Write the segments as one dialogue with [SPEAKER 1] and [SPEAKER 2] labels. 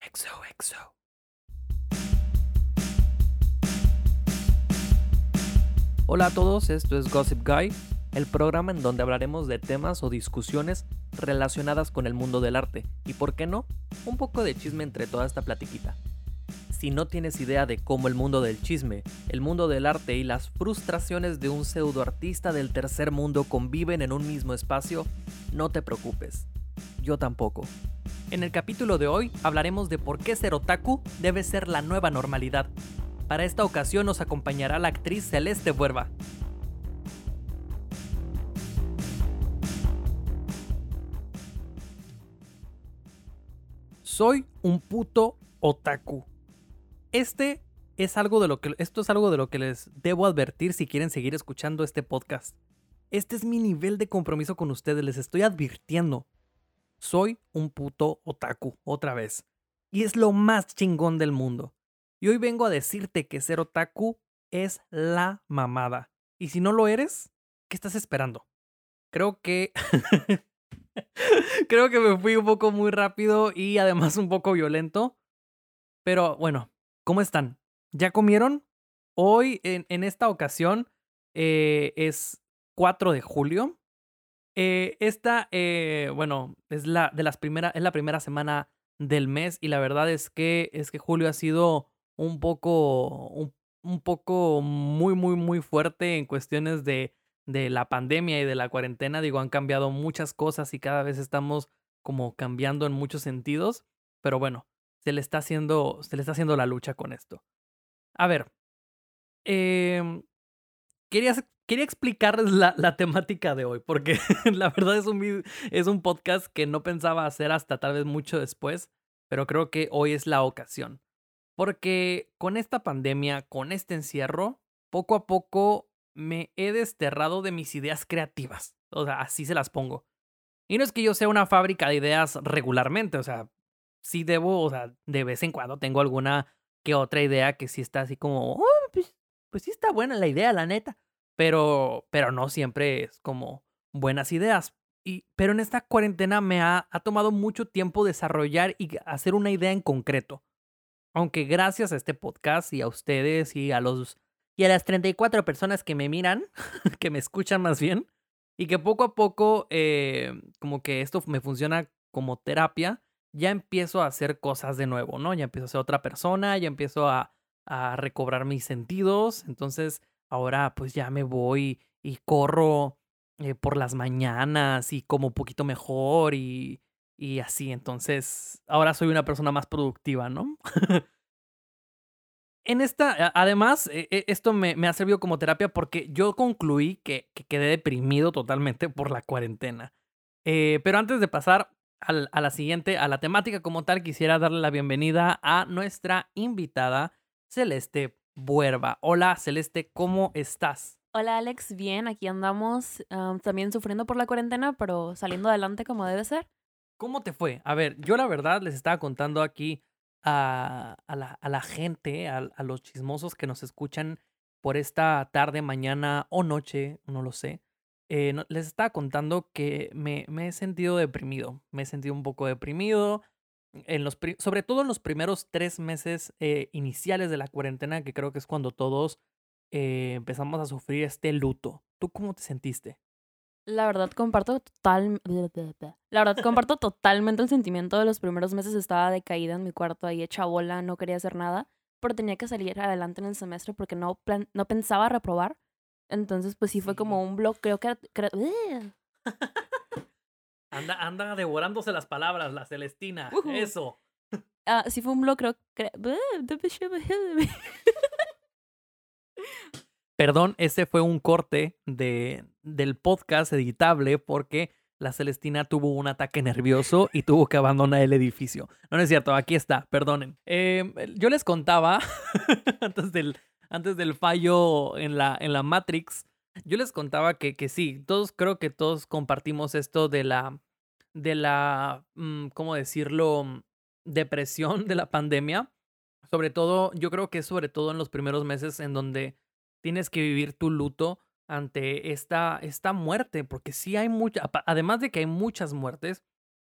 [SPEAKER 1] XOXO. Hola a todos, esto es Gossip Guy, el programa en donde hablaremos de temas o discusiones relacionadas con el mundo del arte y, por qué no, un poco de chisme entre toda esta platiquita. Si no tienes idea de cómo el mundo del chisme, el mundo del arte y las frustraciones de un pseudoartista del tercer mundo conviven en un mismo espacio, no te preocupes. Yo tampoco. En el capítulo de hoy hablaremos de por qué ser otaku debe ser la nueva normalidad. Para esta ocasión nos acompañará la actriz Celeste Buerba. Soy un puto otaku. Este es algo de lo que esto es algo de lo que les debo advertir si quieren seguir escuchando este podcast. Este es mi nivel de compromiso con ustedes, les estoy advirtiendo. Soy un puto otaku, otra vez. Y es lo más chingón del mundo. Y hoy vengo a decirte que ser otaku es la mamada. Y si no lo eres, ¿qué estás esperando? Creo que... Creo que me fui un poco muy rápido y además un poco violento. Pero bueno, ¿cómo están? ¿Ya comieron? Hoy, en, en esta ocasión, eh, es 4 de julio. Eh, esta, eh, bueno, es la, de las primera, es la primera semana del mes y la verdad es que, es que julio ha sido un poco, un, un poco muy, muy, muy fuerte en cuestiones de, de la pandemia y de la cuarentena. Digo, han cambiado muchas cosas y cada vez estamos como cambiando en muchos sentidos. Pero bueno, se le está haciendo, se le está haciendo la lucha con esto. A ver, eh, quería, quería explicarles la, temática de hoy, porque la verdad es un, es un podcast que no pensaba hacer hasta tal vez mucho después, pero creo que hoy es la ocasión. Porque con esta pandemia, con este encierro, poco a poco me he desterrado de mis ideas creativas. O sea, así se las pongo. Y no es que yo sea una fábrica de ideas regularmente, o sea, sí debo, o sea, de vez en cuando tengo alguna que otra idea que sí está así como, oh, pues, pues sí está buena la idea, la neta. Pero, pero no siempre es como buenas ideas. Y, pero en esta cuarentena me ha, ha tomado mucho tiempo desarrollar y hacer una idea en concreto. Aunque gracias a este podcast y a ustedes y a los y a las 34 personas que me miran, que me escuchan más bien, y que poco a poco, eh, como que esto me funciona como terapia, ya empiezo a hacer cosas de nuevo, ¿no? Ya empiezo a ser otra persona, ya empiezo a, a recobrar mis sentidos, entonces ahora pues ya me voy y corro eh, por las mañanas y como un poquito mejor y, y así, entonces ahora soy una persona más productiva, ¿no? en esta, además, e, esto me, me, ha servido como terapia porque yo concluí que, que quedé deprimido totalmente por la cuarentena. Eh, pero antes de pasar a, a la siguiente, a la temática como tal, quisiera darle la bienvenida a nuestra invitada, Celeste Buerba. Hola, Celeste, ¿cómo estás?
[SPEAKER 2] Hola Alex, bien, aquí andamos um, también sufriendo por la cuarentena, pero saliendo adelante como debe ser.
[SPEAKER 1] ¿Cómo te fue? A ver, yo la verdad les estaba contando aquí a, a, la, a la, gente, a, a, los chismosos que nos escuchan por esta tarde, mañana o noche, no lo sé. Eh, no, les estaba contando que me, me, he sentido deprimido. Me he sentido un poco deprimido. En los, sobre todo en los primeros tres meses eh, iniciales de la cuarentena, que creo que es cuando todos eh, empezamos a sufrir este luto. ¿Tú cómo te sentiste?
[SPEAKER 2] La verdad comparto total La verdad comparto totalmente el sentimiento de los primeros meses estaba decaída en mi cuarto ahí hecha bola, no quería hacer nada, pero tenía que salir adelante en el semestre porque no plan no pensaba reprobar. Entonces, pues sí fue como un blog, creo que
[SPEAKER 1] anda anda devorándose las palabras la Celestina, uh -huh. eso.
[SPEAKER 2] Ah, uh, sí fue un blog, creo que
[SPEAKER 1] Perdón, ese fue un corte de, del podcast editable porque la Celestina tuvo un ataque nervioso y tuvo que abandonar el edificio. No, no es cierto, aquí está, perdonen. Eh, yo les contaba, antes, del, antes del fallo en la, en la Matrix, yo les contaba que, que sí, todos creo que todos compartimos esto de la, de la, mmm, ¿cómo decirlo? Depresión de la pandemia. Sobre todo, yo creo que sobre todo en los primeros meses en donde tienes que vivir tu luto ante esta, esta muerte, porque sí hay mucha, además de que hay muchas muertes,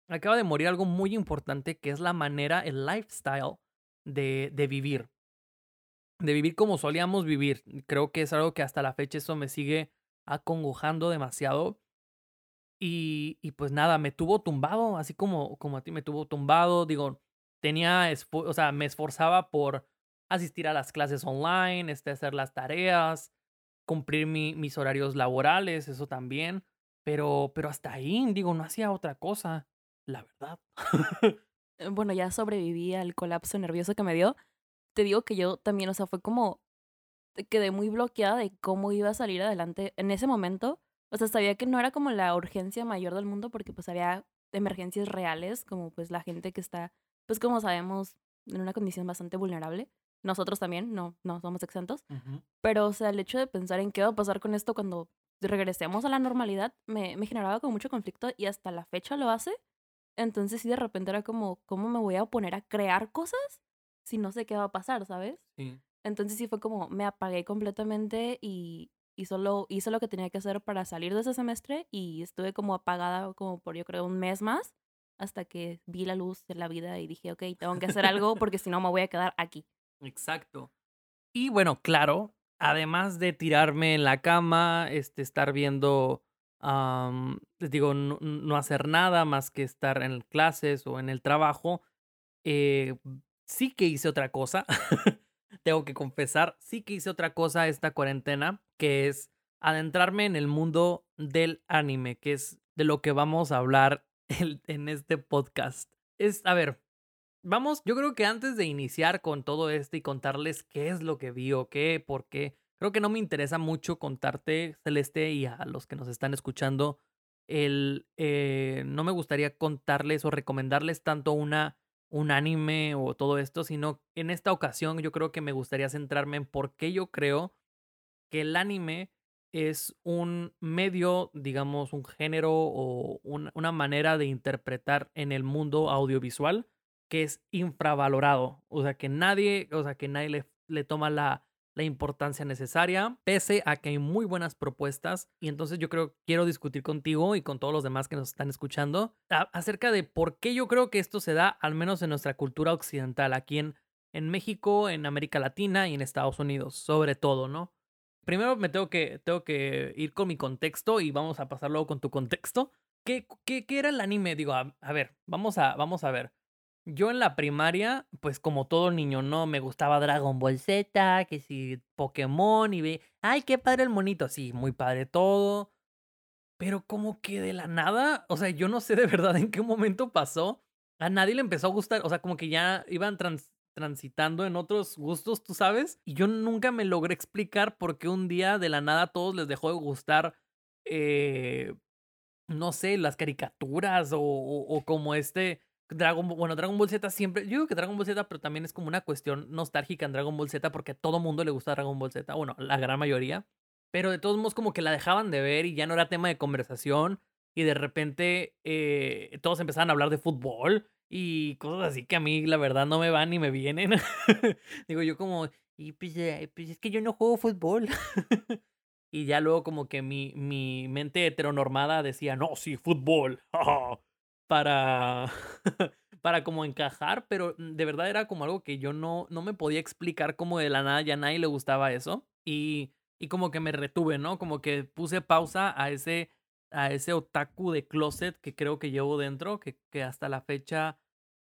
[SPEAKER 1] acaba de morir algo muy importante que es la manera, el lifestyle de, de vivir. De vivir como solíamos vivir. Creo que es algo que hasta la fecha eso me sigue acongojando demasiado. Y, y pues nada, me tuvo tumbado, así como, como a ti me tuvo tumbado. Digo, tenía, o sea, me esforzaba por asistir a las clases online, este, hacer las tareas, cumplir mi, mis horarios laborales, eso también. Pero, pero hasta ahí, digo, no hacía otra cosa, la verdad.
[SPEAKER 2] Eh, bueno, ya sobreviví al colapso nervioso que me dio. Te digo que yo también, o sea, fue como, quedé muy bloqueada de cómo iba a salir adelante en ese momento. O sea, sabía que no era como la urgencia mayor del mundo porque pues había emergencias reales, como pues la gente que está, pues como sabemos, en una condición bastante vulnerable. Nosotros también, no, no somos exentos. Pero, o sea, el hecho de pensar en qué va a pasar con esto cuando regresemos a la normalidad, me, me generaba como mucho conflicto y hasta la fecha lo hace. Entonces sí, de repente era como, ¿cómo me voy a poner a crear cosas si no sé qué va a pasar, ¿sabes?
[SPEAKER 1] Sí.
[SPEAKER 2] Entonces sí fue como, me apagué completamente y, y solo hice lo que tenía que hacer para salir de ese semestre y estuve como apagada como por yo creo un mes más hasta que vi la luz de la vida y dije, ok, tengo que hacer algo porque si no me voy a quedar aquí.
[SPEAKER 1] Exacto. Y bueno, claro, además de tirarme en la cama, este, estar viendo, les digo, no, hacer nada más que estar en clases o en el trabajo, eh, sí que hice otra cosa. Tengo que confesar, sí que hice otra cosa esta cuarentena, que es adentrarme en el mundo del anime, que es de lo que vamos a hablar en este podcast. Es, a ver, vamos, yo creo que antes de iniciar con todo esto y contarles qué es lo que vi o qué, por qué, creo que no me interesa mucho contarte, Celeste, y a los que nos están escuchando, el, eh, no me gustaría contarles o recomendarles tanto una, un anime o todo esto, sino en esta ocasión yo creo que me gustaría centrarme en por qué yo creo que el anime es un medio, digamos, un género o una manera de interpretar en el mundo audiovisual que es infravalorado. O sea, que nadie, o sea, que nadie le, le toma la, la importancia necesaria, pese a que hay muy buenas propuestas. Y entonces yo creo, quiero discutir contigo y con todos los demás que nos están escuchando acerca de por qué yo creo que esto se da, al menos en nuestra cultura occidental, aquí en, en México, en América Latina y en Estados Unidos, sobre todo, ¿no? Primero me tengo que, tengo que ir con mi contexto y vamos a pasar luego con tu contexto. ¿Qué, qué, qué era el anime? Digo, a, a ver, vamos a, vamos a ver. Yo en la primaria, pues como todo niño, ¿no? Me gustaba Dragon Ball Z, que si Pokémon y ve, ay, qué padre el monito, sí, muy padre todo. Pero como que de la nada, o sea, yo no sé de verdad en qué momento pasó. A nadie le empezó a gustar, o sea, como que ya iban transitando en otros gustos, tú sabes. Y yo nunca me logré explicar por qué un día de la nada a todos les dejó de gustar, eh, no sé, las caricaturas o, o como este Dragon Ball, bueno, Dragon Ball Z siempre, yo digo que Dragon Ball Z, pero también es como una cuestión nostálgica en Dragon Ball Z porque a todo mundo le gusta Dragon Ball Z, bueno, la gran mayoría, pero de todos modos como que la dejaban de ver y ya no era tema de conversación y de repente eh, todos empezaban a hablar de fútbol y cosas así que a mí la verdad no me van ni me vienen. digo yo como, y pues, pues, es que yo no juego fútbol. y ya luego como que mi, mi mente heteronormada decía, no, sí, fútbol para, para como encajar, pero de verdad era como algo que yo no, no me podía explicar como de la nada, ya a nadie le gustaba eso. Y, y como que me retuve, ¿no? Como que puse pausa a ese, a ese otaku de closet que creo que llevo dentro, que, que hasta la fecha,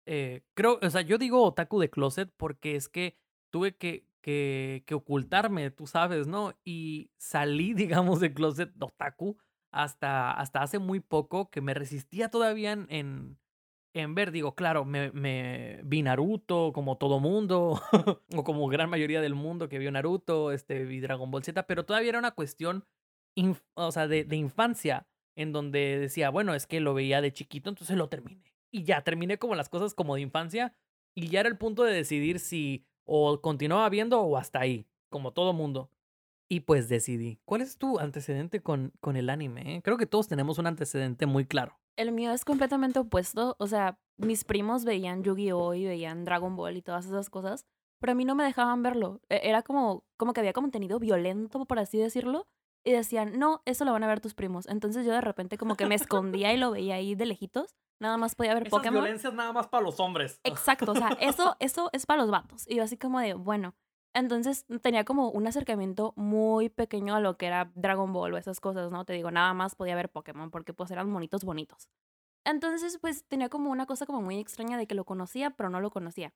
[SPEAKER 1] eh, creo, o sea, yo digo otaku de closet porque es que tuve que, que, que ocultarme, tú sabes, ¿no? Y salí, digamos, de closet otaku hasta, hasta hace muy poco que me resistía todavía en, en, ver. Digo, claro, me, me, vi Naruto como todo mundo, o como gran mayoría del mundo que vio Naruto, este, vi Dragon Ball Z, pero todavía era una cuestión o sea, de, de infancia, en donde decía, bueno, es que lo veía de chiquito, entonces lo terminé. Y ya, terminé como las cosas como de infancia, y ya era el punto de decidir si o continuaba viendo o hasta ahí, como todo mundo. Y pues decidí. ¿Cuál es tu antecedente con, con el anime? Eh? Creo que todos tenemos un antecedente muy claro.
[SPEAKER 2] El mío es completamente opuesto. O sea, mis primos veían Yu-Gi-Oh! y veían Dragon Ball y todas esas cosas, pero a mí no me dejaban verlo. E, era como, como que había contenido violento, por así decirlo, y decían, no, eso lo van a ver tus primos. Entonces yo de repente como que me escondía y lo veía ahí de lejitos nada más podía ver
[SPEAKER 1] Esas
[SPEAKER 2] Pokémon.
[SPEAKER 1] violencias nada más para los hombres.
[SPEAKER 2] Exacto, o sea, eso, eso es para los vatos. Y yo así como de, bueno, entonces tenía como un acercamiento muy pequeño a lo que era Dragon Ball o esas cosas, ¿no? Te digo, nada más podía ver Pokémon porque pues eran monitos bonitos. Entonces, pues tenía como una cosa como muy extraña de que lo conocía, pero no lo conocía.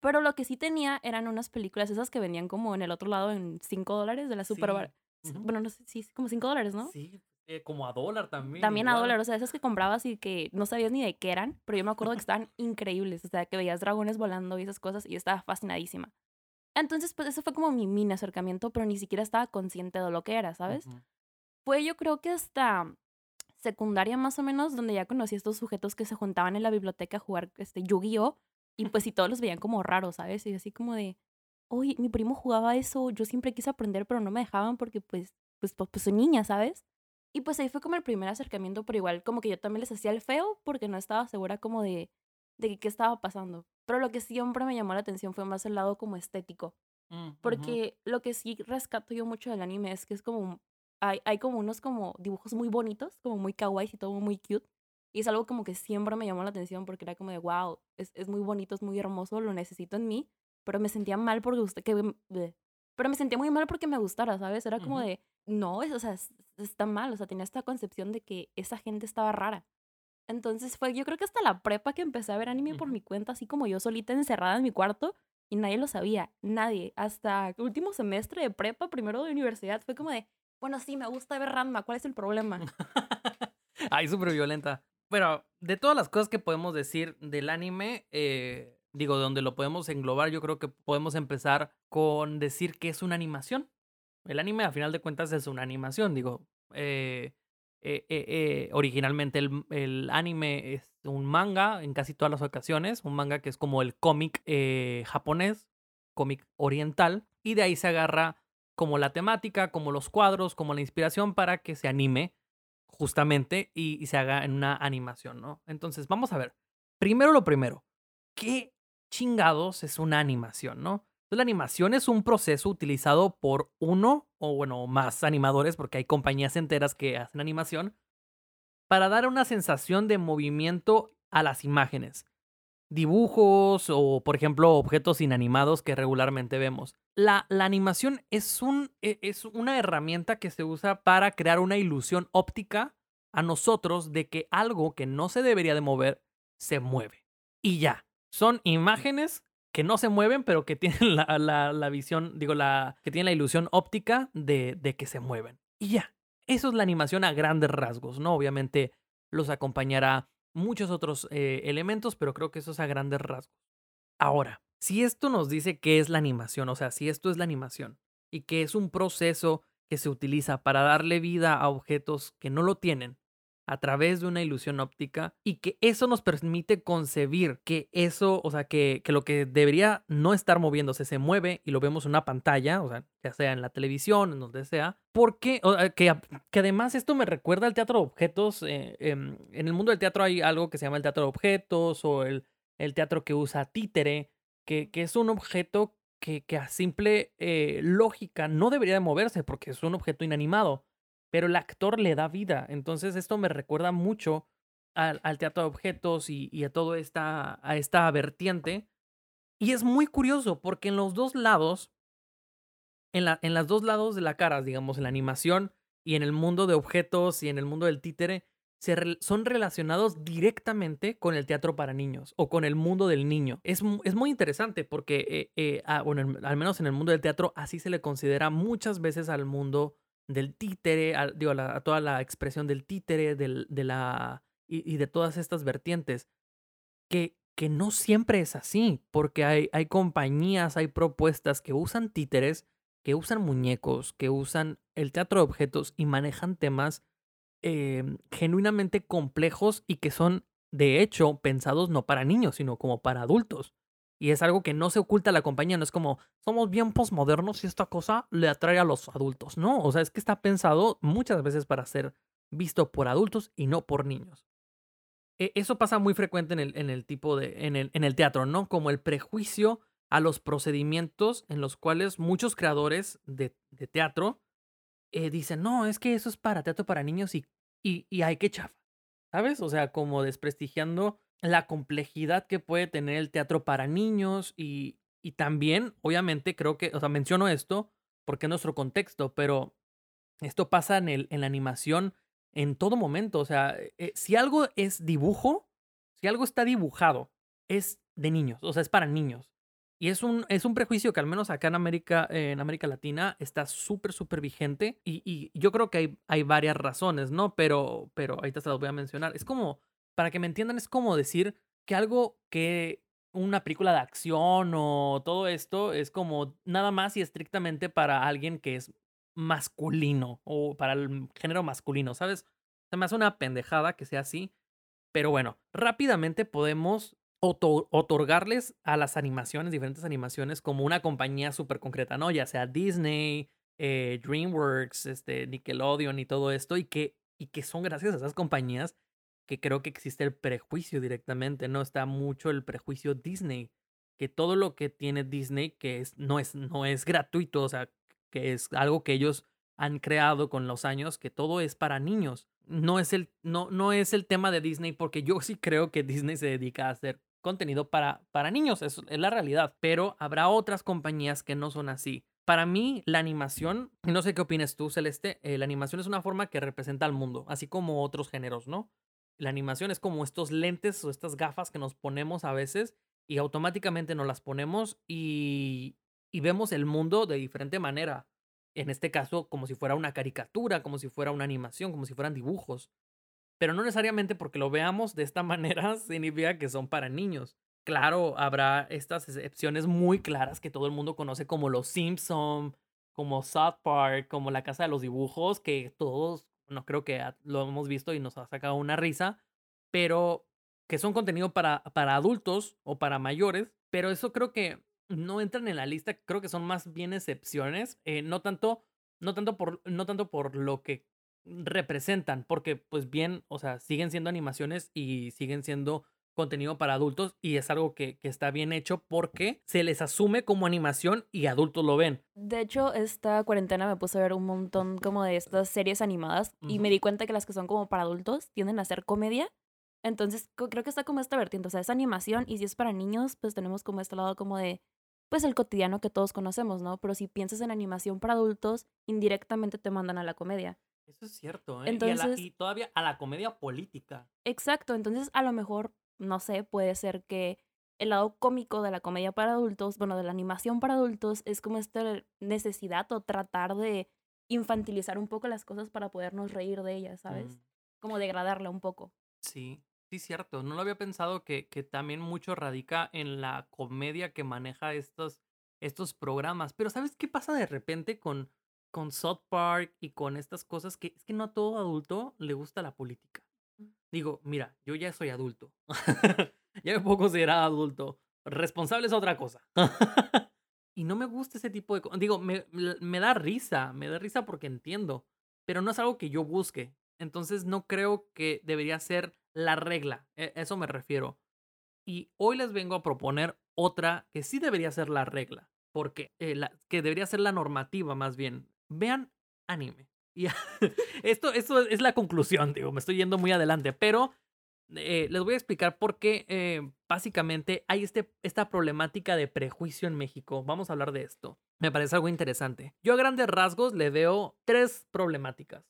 [SPEAKER 2] Pero lo que sí tenía eran unas películas esas que vendían como en el otro lado en 5 dólares de la super...
[SPEAKER 1] Sí.
[SPEAKER 2] bar-. Bueno, no sé, sí, como 5 dólares, ¿no?
[SPEAKER 1] Sí, eh, como a dólar también.
[SPEAKER 2] También a
[SPEAKER 1] igual.
[SPEAKER 2] dólar, o sea, esas que comprabas y que no sabías ni de qué eran, pero yo me acuerdo que estaban increíbles, o sea, que veías dragones volando y esas cosas y yo estaba fascinadísima. Entonces, pues eso fue como mi mini acercamiento, pero ni siquiera estaba consciente de lo que era, ¿sabes?
[SPEAKER 1] Ujú.
[SPEAKER 2] Fue yo creo que hasta secundaria más o menos, donde ya conocí a estos sujetos que se juntaban en la biblioteca a jugar este, Yu-Gi-Oh! Y pues y todos los veían como raros, ¿sabes? Y así como de, oye, mi primo jugaba eso, yo siempre quise aprender, pero no me dejaban porque pues, pues, pues, pues soy niña, ¿sabes? Y pues ahí fue como el primer acercamiento, pero igual como que yo también les hacía el feo porque no estaba segura como de, de qué estaba pasando. Pero lo que siempre me llamó la atención fue más el lado como estético.
[SPEAKER 1] Mm.
[SPEAKER 2] Porque lo que sí rescato yo mucho del anime es que es como, hay, hay como unos como dibujos muy bonitos, como muy kawaii y todo muy cute. Y es algo como que siempre me llamó la atención porque era como de, wow, es, es muy bonito, es muy hermoso, lo necesito en mí. Pero me sentía mal porque usted, que, me- bleh. pero me sentía muy mal porque me gustara, ¿sabes? Era como de, no, es, o sea, es- está mal, o sea, tenía esta concepción de que esa gente estaba rara. Entonces fue, yo creo que hasta la prepa que empecé a ver anime por mi cuenta, así como yo solita encerrada en mi cuarto, y nadie lo sabía, nadie. Hasta último semestre de prepa, primero de universidad, fue como de, bueno, sí, me gusta ver Ranma, ¿cuál es el problema?
[SPEAKER 1] Ay, súper violenta. Pero de todas las cosas que podemos decir del anime, eh, digo, de donde lo podemos englobar, yo creo que podemos empezar con decir que es una animación. El anime, a final de cuentas, es una animación. Digo, eh, eh, eh, eh, originalmente el, el anime es un manga en casi todas las ocasiones. Un manga que es como el cómic japonés, cómic oriental. Y de ahí se agarra como la temática, como los cuadros, como la inspiración para que se anime justamente y, se haga en una animación, ¿no? Entonces, vamos a ver. Primero lo primero, ¿qué chingados es una animación, no? La animación es un proceso utilizado por uno o, bueno, más animadores, porque hay compañías enteras que hacen animación, para dar una sensación de movimiento a las imágenes. Dibujos o, por ejemplo, objetos inanimados que regularmente vemos. La, la animación es, un, e- es una herramienta que se usa para crear una ilusión óptica a nosotros de que algo que no se debería de mover se mueve. Y ya, son imágenes que no se mueven, pero que tienen la, la- visión, digo, la, que tienen la ilusión óptica de, de que se mueven. Y ya, eso es la animación a grandes rasgos, ¿no? Obviamente los acompañará muchos otros eh, elementos, pero creo que eso es a grandes rasgos. Ahora, si esto nos dice qué es la animación, o sea, si esto es la animación y que es un proceso que se utiliza para darle vida a objetos que no lo tienen a través de una ilusión óptica y que eso nos permite concebir que eso, o sea, que, que lo que debería no estar moviéndose se mueve y lo vemos en una pantalla, o sea, ya sea en la televisión, en donde sea, porque, o, eh, que, que además esto me recuerda al teatro de objetos, eh, em, en el mundo del teatro hay algo que se llama el teatro de objetos o el, el teatro que usa títere, que, que es un objeto que, que a simple eh, lógica no debería de moverse porque es un objeto inanimado, pero el actor le da vida. Entonces esto me recuerda mucho al, teatro de objetos y, a toda esta, a esta vertiente. Y es muy curioso porque en los dos lados, en, la, en las dos lados de la cara, digamos, en la animación y en el mundo de objetos y en el mundo del títere, se son relacionados directamente con el teatro para niños o con el mundo del niño. Es, es muy interesante porque, eh, eh, ah, bueno, en- al menos en el mundo del teatro, así se le considera muchas veces al mundo del títere, al- digo, a, a toda la expresión del títere, del, de la, y, de todas estas vertientes, que, que no siempre es así, porque hay, hay compañías, hay propuestas que usan títeres, que usan muñecos, que usan el teatro de objetos y manejan temas eh, genuinamente complejos y que son, de hecho, pensados no para niños, sino como para adultos. Y es algo que no se oculta a la compañía, no es como, somos bien posmodernos y esta cosa le atrae a los adultos. No, o sea, es que está pensado muchas veces para ser visto por adultos y no por niños. E- Eso pasa muy frecuente en el, en el tipo de, en el, en el teatro, ¿no? Como el prejuicio a los procedimientos en los cuales muchos creadores de, teatro eh, dicen, no, es que eso es para teatro para niños y, y, y hay que chafa. ¿sabes? O sea, como desprestigiando la complejidad que puede tener el teatro para niños y, y también, obviamente, creo que, o sea, menciono esto porque es nuestro contexto, pero esto pasa en, el, en la animación en todo momento. O sea, eh, si algo es dibujo, si algo está dibujado, es de niños, o sea, es para niños. Y es un, es un prejuicio que al menos acá en América, en América Latina está súper, súper vigente. Y, y, yo creo que hay, hay varias razones, ¿no? Pero, pero ahorita se las voy a mencionar. Es como, para que me entiendan, es como decir que algo que una película de acción o todo esto es como nada más y estrictamente para alguien que es masculino o para el género masculino, ¿sabes? Se me hace una pendejada que sea así. Pero bueno, rápidamente podemos otorgarles a las animaciones, diferentes animaciones, como una compañía súper concreta, ¿no? Ya sea Disney, eh, DreamWorks, este, Nickelodeon y todo esto, y que, y que son gracias a esas compañías que creo que existe el prejuicio directamente, ¿no? Está mucho el prejuicio Disney, que todo lo que tiene Disney, que es, no, es, no es gratuito, o sea, que es algo que ellos han creado con los años, que todo es para niños. No es el, no, no es el tema de Disney, porque yo sí creo que Disney se dedica a hacer contenido para, para niños, es, es la realidad, pero habrá otras compañías que no son así. Para mí, la animación, no sé qué opinas tú, Celeste, eh, la animación es una forma que representa al mundo, así como otros géneros, ¿no? La animación es como estos lentes o estas gafas que nos ponemos a veces y automáticamente nos las ponemos y, y vemos el mundo de diferente manera. En este caso, como si fuera una caricatura, como si fuera una animación, como si fueran dibujos. Pero no necesariamente porque lo veamos de esta manera significa que son para niños. Claro, habrá estas excepciones muy claras que todo el mundo conoce como los Simpson, como South Park, como la Casa de los Dibujos, que todos no creo que lo hemos visto y nos ha sacado una risa, pero que son contenido para, para adultos o para mayores, pero eso creo que no entran en la lista, creo que son más bien excepciones, eh, no tanto, no tanto por, no tanto por lo que representan, porque pues bien, o sea, siguen siendo animaciones y siguen siendo contenido para adultos y es algo que, que, está bien hecho porque se les asume como animación y adultos lo ven.
[SPEAKER 2] De hecho, esta cuarentena me puse a ver un montón como de estas series animadas y me di cuenta que las que son como para adultos tienden a ser comedia. Entonces, creo que está como esta vertiente, o sea, es animación y si es para niños, pues tenemos como este lado como de, pues el cotidiano que todos conocemos, ¿no? Pero si piensas en animación para adultos, indirectamente te mandan a la comedia.
[SPEAKER 1] Eso es cierto, ¿eh? Entonces, y, y todavía a la comedia política.
[SPEAKER 2] Exacto, entonces a lo mejor no sé, puede ser que el lado cómico de la comedia para adultos, bueno, de la animación para adultos, es como esta necesidad o tratar de infantilizar un poco las cosas para podernos reír de ellas, ¿sabes? Mm. Como degradarla un poco.
[SPEAKER 1] Sí, sí, cierto. No lo había pensado que, que también mucho radica en la comedia que maneja estos, estos programas. Pero ¿sabes qué pasa de repente con, con South Park y con estas cosas? Que es que no a todo adulto le gusta la política digo, mira, yo ya soy adulto. ya me puedo considerar adulto. Responsable es otra cosa. y no me gusta ese tipo de cosas. Digo, me, me da risa, me da risa porque entiendo, pero no es algo que yo busque. Entonces no creo que debería ser la regla. E, eso me refiero. Y hoy les vengo a proponer otra que sí debería ser la regla. Porque eh, la, que debería ser la normativa más bien. Vean anime. Y esto, esto es la conclusión, digo, me estoy yendo muy adelante, pero eh, les voy a explicar por qué eh, básicamente hay este, esta problemática de prejuicio en México. Vamos a hablar de esto. Me parece algo interesante. Yo a grandes rasgos le veo tres problemáticas.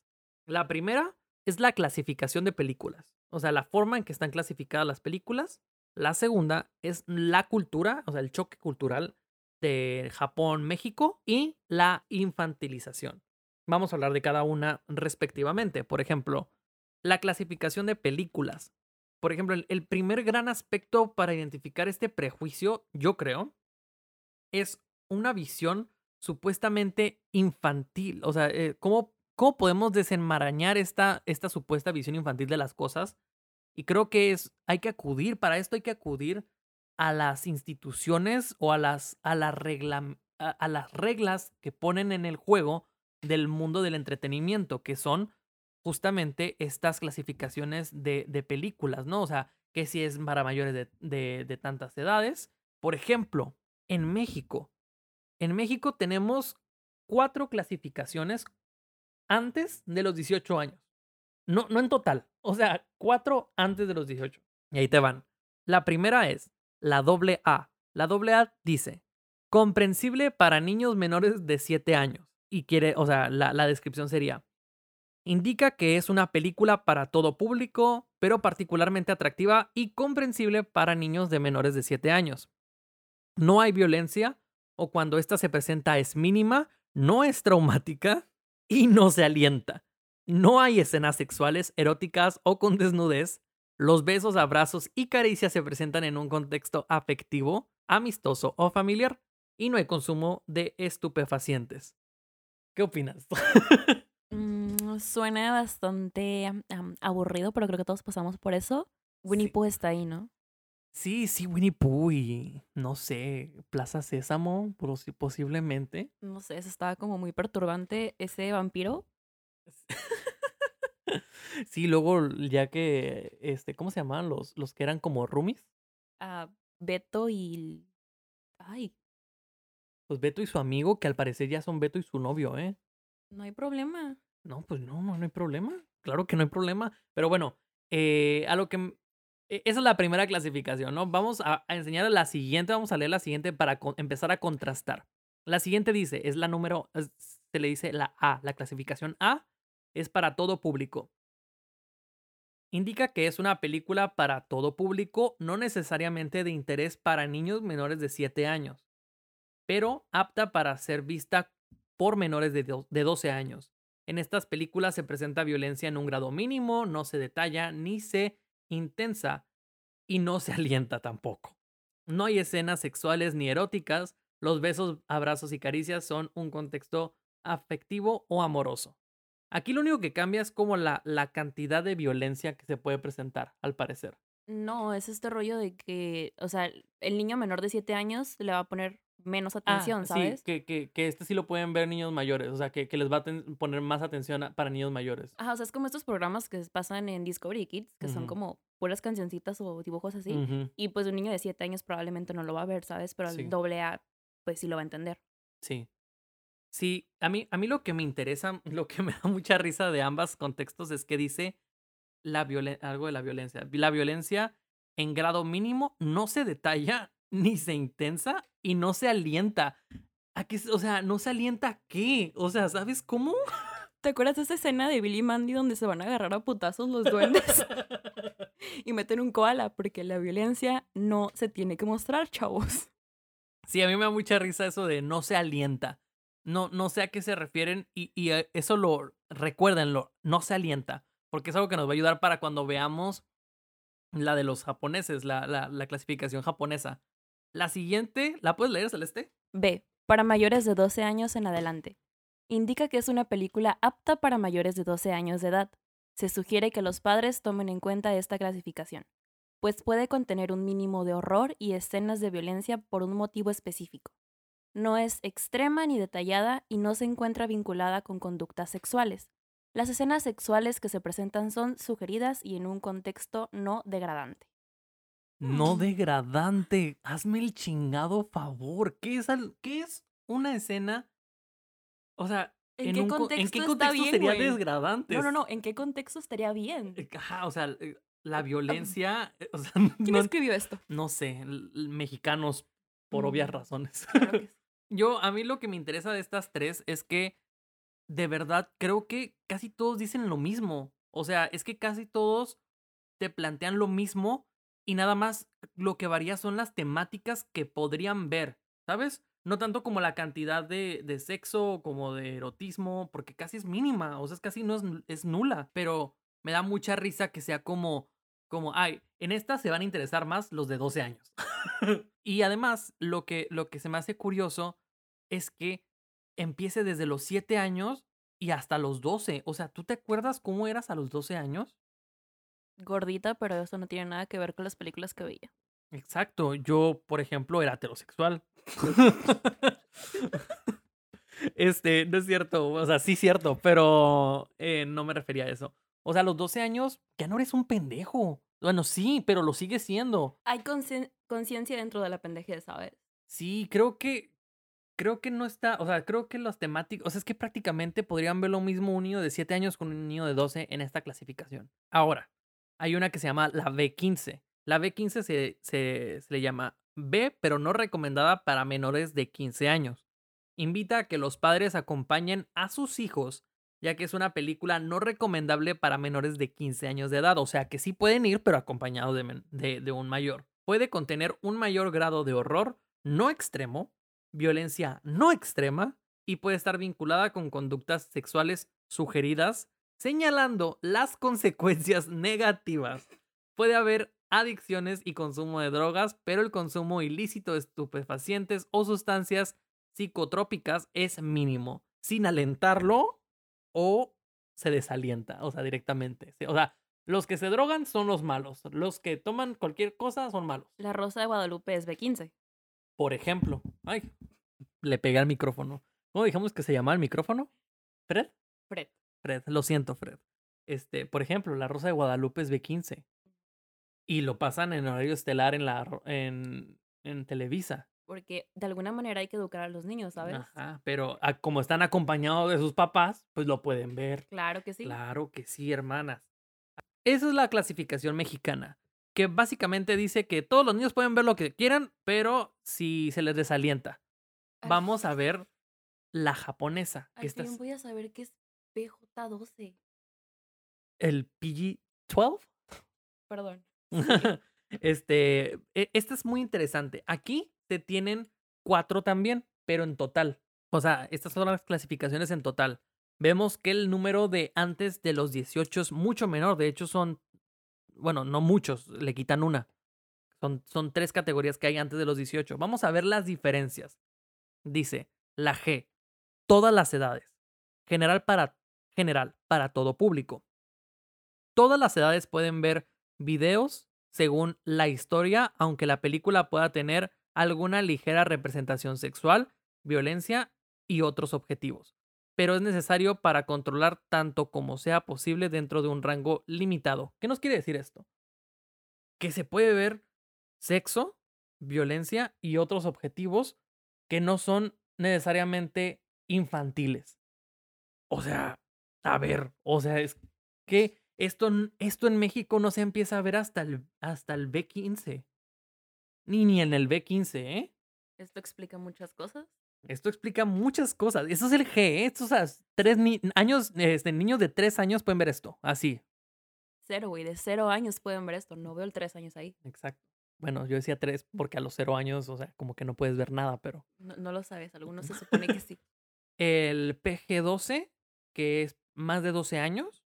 [SPEAKER 1] La primera es la clasificación de películas, o sea, la forma en que están clasificadas las películas. La segunda es la cultura, o sea, el choque cultural de Japón, México y la infantilización. Vamos a hablar de cada una respectivamente. Por ejemplo, la clasificación de películas. Por ejemplo, el, primer gran aspecto para identificar este prejuicio, yo creo, es una visión supuestamente infantil. O sea, eh, ¿cómo, ¿cómo, podemos desenmarañar esta, esta supuesta visión infantil de las cosas? Y creo que es, hay que acudir, para esto hay que acudir a las instituciones o a las, a, la regla, a las reglas que ponen en el juego del mundo del entretenimiento, que son justamente estas clasificaciones de, películas, ¿no? O sea, que si es para mayores de tantas edades. Por ejemplo, en México, en México tenemos cuatro clasificaciones antes de los 18 años. No, no en total. O sea, cuatro antes de los 18. Y ahí te van. La primera es la doble A. La doble A dice, comprensible para niños menores de 7 años. Y quiere, o sea, la, descripción sería, indica que es una película para todo público, pero particularmente atractiva y comprensible para niños de menores de 7 años. No hay violencia, o cuando ésta se presenta es mínima, no es traumática y no se alienta. No hay escenas sexuales, eróticas o con desnudez. Los besos, abrazos y caricias se presentan en un contexto afectivo, amistoso o familiar y no hay consumo de estupefacientes. ¿Qué opinas?
[SPEAKER 2] Mm, suena bastante aburrido, pero creo que todos pasamos por eso. Winnie
[SPEAKER 1] Sí.
[SPEAKER 2] Pooh está ahí, ¿no?
[SPEAKER 1] Sí, sí, Winnie Pooh y no sé, Plaza Sésamo, posi- posiblemente.
[SPEAKER 2] No sé, eso estaba como muy perturbante. Ese vampiro,
[SPEAKER 1] Sí, luego ya que, este, ¿cómo se llamaban los, los que eran como roomies?
[SPEAKER 2] ah, Beto y... Ay,
[SPEAKER 1] Pues Beto y su amigo, que al parecer ya son Beto y su novio, ¿eh?
[SPEAKER 2] no hay problema.
[SPEAKER 1] No, pues no, no, no hay problema. Claro que no hay problema. Pero bueno, eh, a lo que... e- Esa es la primera clasificación, ¿no? Vamos a, a enseñar la siguiente, vamos a leer la siguiente para empezar a contrastar. La siguiente dice, es la número, es- se le dice la A, la clasificación A es para todo público. Indica que es una película para todo público, no necesariamente de interés para niños menores de 7 años, pero apta para ser vista por menores de, do- de 12 años. En estas películas se presenta violencia en un grado mínimo, no se detalla ni se intensa y no se alienta tampoco. No hay escenas sexuales ni eróticas, los besos, abrazos y caricias son un contexto afectivo o amoroso. Aquí lo único que cambia es como la, la cantidad de violencia que se puede presentar, al parecer.
[SPEAKER 2] No, es este rollo de que, o sea, el niño menor de 7 años le va a poner menos atención,
[SPEAKER 1] Ah,
[SPEAKER 2] ¿sabes?
[SPEAKER 1] Sí, que, que, que este sí lo pueden ver niños mayores, o sea, que, que les va a poner más atención a- para niños mayores.
[SPEAKER 2] Ajá, o sea, es como estos programas que pasan en Discovery Kids, que son como puras cancioncitas o dibujos así. Y pues un niño de 7 años probablemente no lo va a ver, ¿sabes? Pero
[SPEAKER 1] Sí.
[SPEAKER 2] el doble A, pues sí lo va a entender.
[SPEAKER 1] Sí. Sí, a mí, a mí lo que me interesa, lo que me da mucha risa de ambos contextos es que dice la algo de la violencia. La violencia en grado mínimo no se detalla ni se intensa y no se alienta. ¿A qué o sea, no se alienta a qué? O sea, ¿sabes cómo?
[SPEAKER 2] ¿Te acuerdas de esa escena de Billy y Mandy donde se van a agarrar a putazos los duendes y meten un koala? Porque la violencia no se tiene que mostrar, chavos.
[SPEAKER 1] Sí, a mí me da mucha risa eso de no se alienta. No, no sé a qué se refieren y, y eh, eso lo recuérdenlo, no se alienta, porque es algo que nos va a ayudar para cuando veamos la de los japoneses, la, la, la clasificación japonesa. La siguiente, ¿la puedes leer, Celeste?
[SPEAKER 2] B. Para mayores de 12 años en adelante. Indica que es una película apta para mayores de 12 años de edad. Se sugiere que los padres tomen en cuenta esta clasificación, pues puede contener un mínimo de horror y escenas de violencia por un motivo específico. No es extrema ni detallada y no se encuentra vinculada con conductas sexuales. Las escenas sexuales que se presentan son sugeridas y en un contexto no degradante.
[SPEAKER 1] No degradante. Hazme el chingado favor. ¿Qué es, al- qué es una escena? O sea,
[SPEAKER 2] ¿En,
[SPEAKER 1] ¿en,
[SPEAKER 2] qué
[SPEAKER 1] un
[SPEAKER 2] contexto
[SPEAKER 1] ¿en qué
[SPEAKER 2] está
[SPEAKER 1] contexto
[SPEAKER 2] bien,
[SPEAKER 1] sería
[SPEAKER 2] güey?
[SPEAKER 1] desgradante?
[SPEAKER 2] No, no, no, ¿en qué contexto estaría bien?
[SPEAKER 1] Eh, Ajá, o sea, eh, la violencia, eh, o sea,
[SPEAKER 2] ¿Quién
[SPEAKER 1] no,
[SPEAKER 2] escribió esto?
[SPEAKER 1] no sé, mexicanos por obvias
[SPEAKER 2] Mm.
[SPEAKER 1] razones.
[SPEAKER 2] Claro que sí.
[SPEAKER 1] Yo, a mí lo que me interesa de estas tres es que de verdad creo que casi todos dicen lo mismo. O sea, es que casi todos te plantean lo mismo y nada más lo que varía son las temáticas que podrían ver, ¿sabes? No tanto como la cantidad de, de sexo como de erotismo, porque casi es mínima, o sea, es casi no es, es nula, pero me da mucha risa que sea como, como, ay, en esta se van a interesar más los de 12 años. y además, lo que, lo que se me hace curioso es que empiece desde los 7 años y hasta los 12. O sea, ¿tú te acuerdas cómo eras a los 12 años?
[SPEAKER 2] Gordita, pero eso no tiene nada que ver con las películas que veía.
[SPEAKER 1] Exacto, yo, por ejemplo, era heterosexual. este, no es cierto, o sea, sí es cierto, pero eh, no me refería a eso. O sea, a los 12 años ya no eres un pendejo. Bueno, sí, pero lo sigues siendo.
[SPEAKER 2] Hay conciencia dentro de la pendejez, ¿sabes?
[SPEAKER 1] Sí, creo que creo que no está, o sea, creo que los temáticos, o sea, es que prácticamente podrían ver lo mismo un niño de 7 años con un niño de 12 en esta clasificación. Ahora, hay una que se llama la B15. La B15 se, se, le llama B, pero no recomendada para menores de 15 años. Invita a que los padres acompañen a sus hijos, ya que es una película no recomendable para menores de 15 años de edad, o sea que sí pueden ir, pero acompañados de, de- de un mayor. Puede contener un mayor grado de horror no extremo, violencia no extrema y puede estar vinculada con conductas sexuales sugeridas, señalando las consecuencias negativas. Puede haber adicciones y consumo de drogas, pero el consumo ilícito de estupefacientes o sustancias psicotrópicas es mínimo, sin alentarlo o se desalienta, o sea, directamente. O sea, los que se drogan son los malos, los que toman cualquier cosa son malos.
[SPEAKER 2] La Rosa de Guadalupe es B15.
[SPEAKER 1] Por ejemplo, ay, le pegué al micrófono. ¿Cómo dijimos que se llamaba el micrófono? ¿Fred?
[SPEAKER 2] Fred.
[SPEAKER 1] Fred, lo siento, Fred. Este, por ejemplo, La Rosa de Guadalupe es B15. Y lo pasan en horario estelar en la en, en Televisa.
[SPEAKER 2] Porque de alguna manera hay que educar a los niños, ¿sabes?
[SPEAKER 1] Ajá, pero ah, como están acompañados de sus papás, pues lo pueden ver.
[SPEAKER 2] Claro que sí.
[SPEAKER 1] Claro que sí, hermanas. Esa es la clasificación mexicana, que básicamente dice que todos los niños pueden ver lo que quieran, pero si se les desalienta.
[SPEAKER 2] Al
[SPEAKER 1] Vamos a ver la japonesa,
[SPEAKER 2] Al fin voy a saber qué es PJ12.
[SPEAKER 1] el PG-12.
[SPEAKER 2] Perdón.
[SPEAKER 1] este, e- esta es muy interesante. Aquí se tienen cuatro también, pero en total. O sea, estas son las clasificaciones en total. Vemos que el número de antes de los 18 es mucho menor. De hecho, son, bueno, no muchos, le quitan una. Son, son tres categorías que hay antes de los 18. Vamos a ver las diferencias. Dice, la G, todas las edades. General para, general, para todo público. Todas las edades pueden ver videos según la historia, aunque la película pueda tener alguna ligera representación sexual, violencia y otros objetivos. Pero es necesario para controlar tanto como sea posible dentro de un rango limitado. ¿Qué nos quiere decir esto? Que se puede ver sexo, violencia y otros objetivos que no son necesariamente infantiles. O sea, a ver, o sea, es que esto, esto en México no se empieza a ver hasta el, hasta el B15. Ni, ni en el B15, ¿eh?
[SPEAKER 2] Esto explica muchas cosas.
[SPEAKER 1] Esto explica muchas cosas. Eso es el G, ¿eh? Estos o sea, tres ni- años, este, niños de tres años pueden ver esto, así.
[SPEAKER 2] Cero, güey. De cero años pueden ver esto. No veo el tres años ahí.
[SPEAKER 1] Exacto. Bueno, yo decía tres porque a los cero años, o sea, como que no puedes ver nada, pero...
[SPEAKER 2] No, no lo sabes. Algunos se supone que sí.
[SPEAKER 1] El PG12, que es más de 12 años,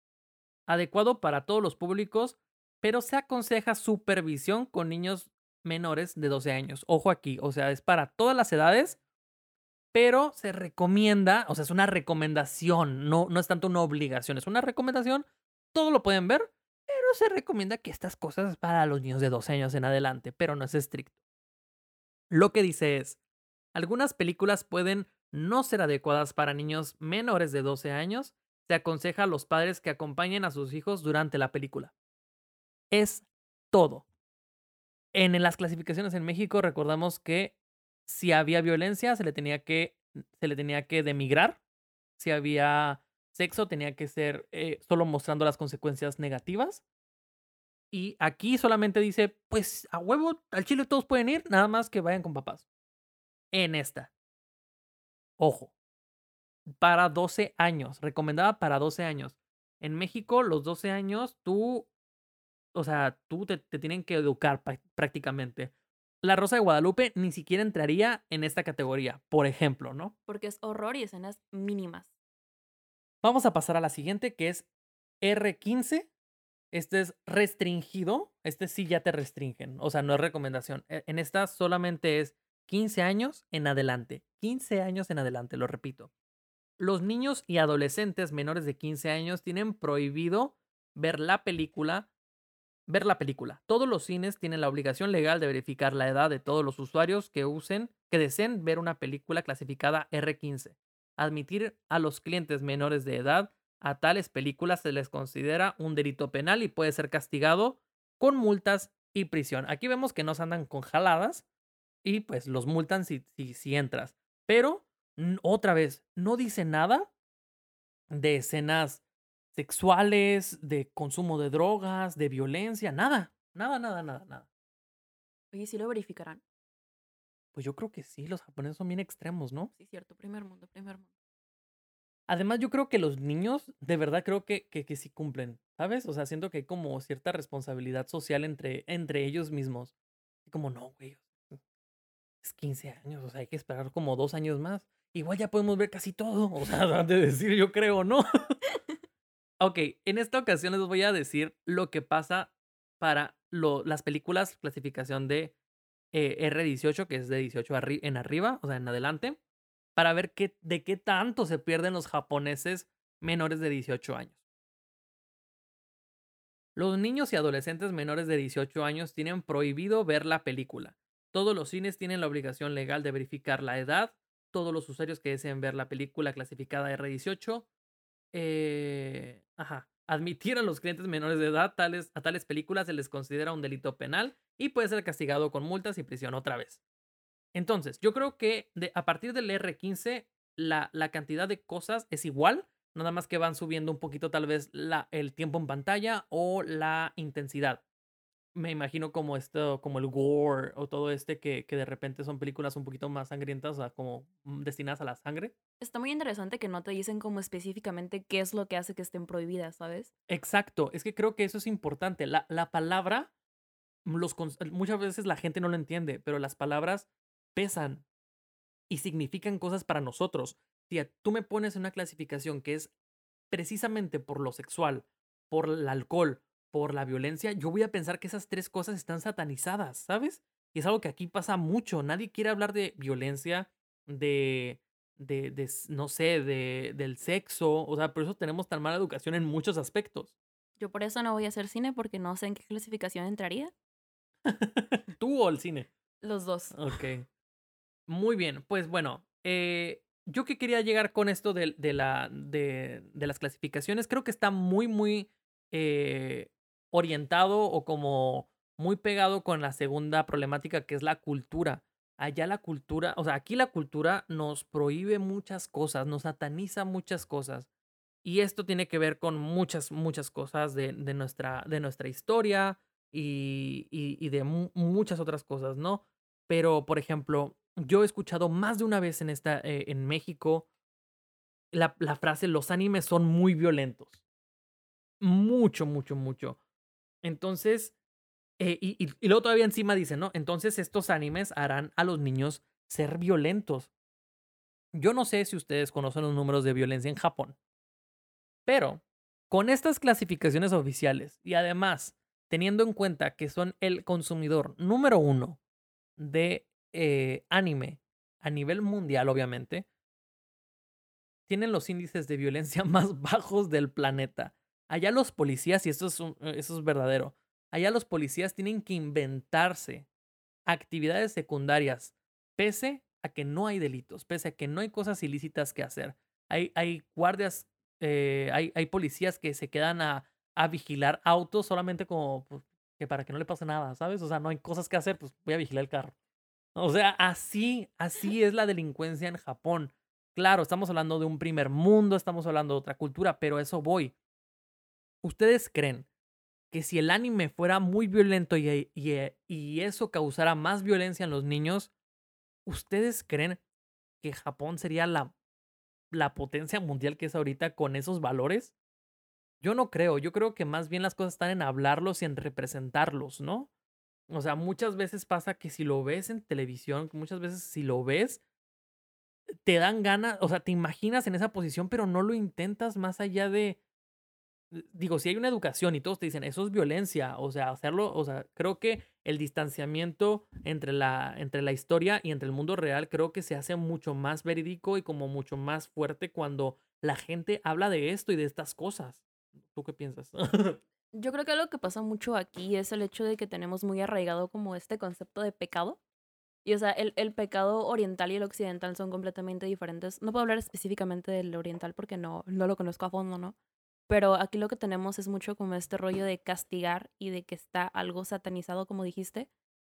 [SPEAKER 1] adecuado para todos los públicos, pero se aconseja supervisión con niños menores de 12 años. Ojo aquí, o sea, es para todas las edades, pero se recomienda, o sea, es una recomendación, no, no es tanto una obligación, es una recomendación, todo lo pueden ver, pero se recomienda que estas cosas para los niños de 12 años en adelante, pero no es estricto. Lo que dice es, algunas películas pueden no ser adecuadas para niños menores de 12 años, se aconseja a los padres que acompañen a sus hijos durante la película. Es todo. En las clasificaciones en México recordamos que si había violencia se le tenía que, se le tenía que demigrar. Si había sexo tenía que ser eh, solo mostrando las consecuencias negativas. Y aquí solamente dice, pues a huevo, al chile todos pueden ir, nada más que vayan con papás. En esta. Ojo. Para 12 años. Recomendada para 12 años. En México, los 12 años, tú. O sea, tú te, te tienen que educar prá- prácticamente. La Rosa de Guadalupe ni siquiera entraría en esta categoría, por ejemplo, ¿no?
[SPEAKER 2] Porque es horror y escenas mínimas.
[SPEAKER 1] Vamos a pasar a la siguiente, que es R15. Este es restringido. Este sí ya te restringen. O sea, no es recomendación. E- En esta solamente es 15 años en adelante. 15 años en adelante, lo repito. Los niños y adolescentes menores de 15 años tienen prohibido ver la película. Ver la película. Todos los cines tienen la obligación legal de verificar la edad de todos los usuarios que usen, que deseen ver una película clasificada R15 admitir a los clientes menores de edad a tales películas se les considera un delito penal y puede ser castigado con multas y prisión. Aquí vemos que no se andan con jaladas y pues los multan si, si entras. Pero, otra vez, no dice nada de escenas sexuales, de consumo de drogas, de violencia, nada, nada, nada, nada, nada.
[SPEAKER 2] Oye, ¿sí lo verificarán?
[SPEAKER 1] Pues yo creo que sí, los japoneses son bien extremos, ¿no?
[SPEAKER 2] Sí, cierto, primer mundo, primer mundo.
[SPEAKER 1] Además, yo creo que los niños, de verdad creo que, que, que sí cumplen, ¿sabes? O sea, siento que hay como cierta responsabilidad social entre, entre ellos mismos. Como, no, güey, es 15 años, o sea, hay que esperar como dos años más. Igual ya podemos ver casi todo, o sea, antes de decir yo creo, ¿no? ok, en esta ocasión les voy a decir lo que pasa para lo, las películas clasificación de eh, R18, que es de 18 en arriba, o sea, en adelante, para ver qué, de qué tanto se pierden los japoneses menores de 18 años. Los niños y adolescentes menores de 18 años tienen prohibido ver la película. Todos los cines tienen la obligación legal de verificar la edad. Todos los usuarios que deseen ver la película clasificada R18 eh, ajá, admitir los clientes menores de edad tales, a tales películas se les considera un delito penal y puede ser castigado con multas y prisión otra vez. Entonces, yo creo que a partir del R15 la, la, cantidad de cosas es igual, nada más que van subiendo un poquito tal vez la, el tiempo en pantalla o la intensidad. Me imagino como esto, como el gore o todo este que, que de repente son películas un poquito más sangrientas, o sea, como mm, destinadas a la sangre.
[SPEAKER 2] Está muy interesante que no te dicen como específicamente qué es lo que hace que estén prohibidas, ¿sabes?
[SPEAKER 1] Exacto, es que creo que eso es importante. La, la palabra los, muchas veces la gente no lo entiende, pero las palabras pesan y significan cosas para nosotros. Si tú me pones en una clasificación que es precisamente por lo sexual, por el alcohol, por la violencia, yo voy a pensar que esas tres cosas están satanizadas, ¿sabes? Y es algo que aquí pasa mucho. Nadie quiere hablar de violencia, de, de, de no sé, de, del sexo. O sea, por eso tenemos tan mala educación en muchos aspectos.
[SPEAKER 2] Yo por eso no voy a hacer cine porque no sé en qué clasificación entraría.
[SPEAKER 1] ¿Tú o el cine?
[SPEAKER 2] Los dos.
[SPEAKER 1] Ok. Muy bien, pues bueno, eh, yo que quería llegar con esto de, de la, de, de, las clasificaciones, creo que está muy, muy eh, orientado o como muy pegado con la segunda problemática que es la cultura. Allá la cultura, o sea, aquí la cultura nos prohíbe muchas cosas, nos sataniza muchas cosas. Y esto tiene que ver con muchas, muchas cosas de, de nuestra, de nuestra historia, y, y, de muchas otras cosas, ¿no? Pero, por ejemplo, yo he escuchado más de una vez en, esta, eh, en México la, la frase, los animes son muy violentos. Mucho, mucho, mucho. Entonces, eh, y, luego todavía encima dice, ¿no? Entonces estos animes harán a los niños ser violentos. Yo no sé si ustedes conocen los números de violencia en Japón, pero con estas clasificaciones oficiales y además teniendo en cuenta que son el consumidor número uno de eh, anime a nivel mundial, obviamente, tienen los índices de violencia más bajos del planeta. Allá los policías, y esto es, eso es verdadero, allá los policías tienen que inventarse actividades secundarias, pese a que no hay delitos, pese a que no hay cosas ilícitas que hacer. Hay, hay guardias, eh, hay, hay policías que se quedan a a vigilar autos solamente como pues, que para que no le pase nada, ¿sabes? O sea, no hay cosas que hacer, pues voy a vigilar el carro. O sea, así, así es la delincuencia en Japón. Claro, estamos hablando de un primer mundo, estamos hablando de otra cultura, pero eso voy. ¿Ustedes creen que si el anime fuera muy violento y, y, y eso causara más violencia en los niños, ¿ustedes creen que Japón sería la, la potencia mundial que es ahorita con esos valores? Yo no creo, yo creo que más bien las cosas están en hablarlos y en representarlos, ¿no? O sea, muchas veces pasa que si lo ves en televisión, muchas veces si lo ves, te dan ganas, o sea, te imaginas en esa posición, pero no lo intentas más allá de, digo, si hay una educación y todos te dicen, eso es violencia, o sea, hacerlo, o sea, creo que el distanciamiento entre la, entre la historia y entre el mundo real, creo que se hace mucho más verídico y como mucho más fuerte cuando la gente habla de esto y de estas cosas. ¿Tú qué piensas?
[SPEAKER 2] Yo creo que lo que pasa mucho aquí es el hecho de que tenemos muy arraigado como este concepto de pecado. Y o sea, el, el pecado oriental y el occidental son completamente diferentes. No puedo hablar específicamente del oriental porque no, no lo conozco a fondo, ¿no? Pero aquí lo que tenemos es mucho como este rollo de castigar y de que está algo satanizado, como dijiste.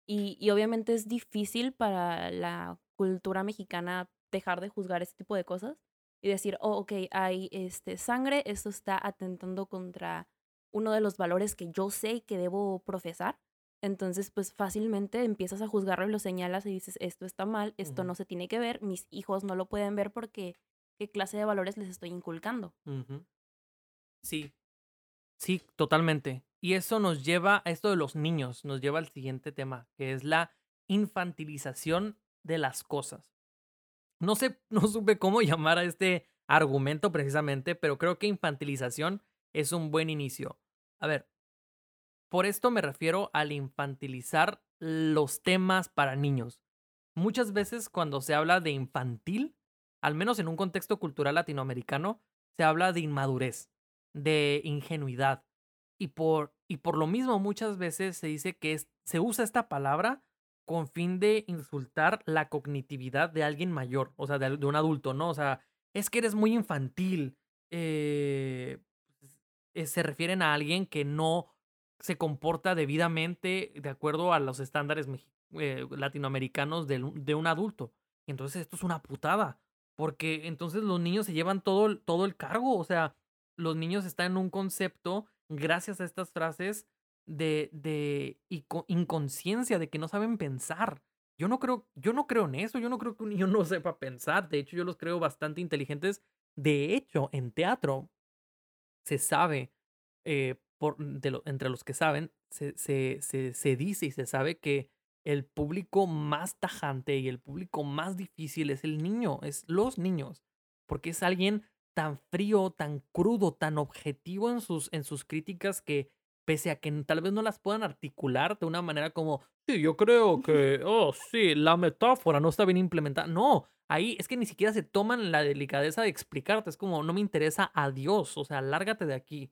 [SPEAKER 2] Y, y obviamente es difícil para la cultura mexicana dejar de juzgar ese tipo de cosas y decir, oh, ok, hay este, sangre, esto está atentando contra uno de los valores que yo sé que debo profesar. Entonces, pues fácilmente empiezas a juzgarlo y lo señalas y dices, esto está mal, esto no se tiene que ver, mis hijos no lo pueden ver porque qué clase de valores les estoy inculcando.
[SPEAKER 1] Sí, sí, totalmente. Y eso nos lleva a esto de los niños, nos lleva al siguiente tema, que es la infantilización de las cosas. No sé, no supe cómo llamar a este argumento precisamente, pero creo que infantilización es un buen inicio. A ver, por esto me refiero al infantilizar los temas para niños. Muchas veces cuando se habla de infantil, al menos en un contexto cultural latinoamericano, se habla de inmadurez, de ingenuidad. Y por, y por lo mismo muchas veces se dice que se usa esta palabra con fin de insultar la cognitividad de alguien mayor, o sea, de, un adulto, ¿no? O sea, es que eres muy infantil. Eh, pues, se refieren a alguien que no se comporta debidamente de acuerdo a los estándares eh, latinoamericanos de, de, un adulto. Entonces esto es una putada, porque entonces los niños se llevan todo, todo el cargo, o sea, los niños están en un concepto, gracias a estas frases, de, de inconsciencia, de que no saben pensar. Yo no creo, yo no creo en eso, yo no creo que un niño no sepa pensar. De hecho, yo los creo bastante inteligentes. De hecho, en teatro se sabe, eh, por, de entre los que saben, se, se, se, se dice y se sabe que el público más tajante y el público más difícil es el niño, es los niños, porque es alguien tan frío, tan crudo, tan objetivo en sus, en sus críticas que pese a que tal vez no las puedan articular de una manera como, sí, yo creo que, oh, sí, la metáfora no está bien implementada. No, ahí es que ni siquiera se toman la delicadeza de explicarte. Es como, no me interesa, adiós, o sea, lárgate de aquí.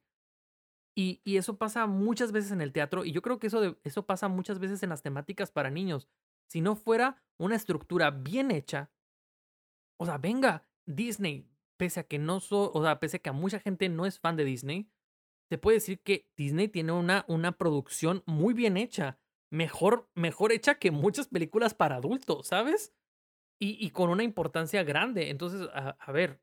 [SPEAKER 1] Y, y eso pasa muchas veces en el teatro y yo creo que eso, de, eso pasa muchas veces en las temáticas para niños. Si no fuera una estructura bien hecha, o sea, venga, Disney, pese a que no so, o sea, pese a que a mucha gente no es fan de Disney, se puede decir que Disney tiene una, una producción muy bien hecha. Mejor, mejor hecha que muchas películas para adultos, ¿sabes? Y, y con una importancia grande. Entonces, a, ver,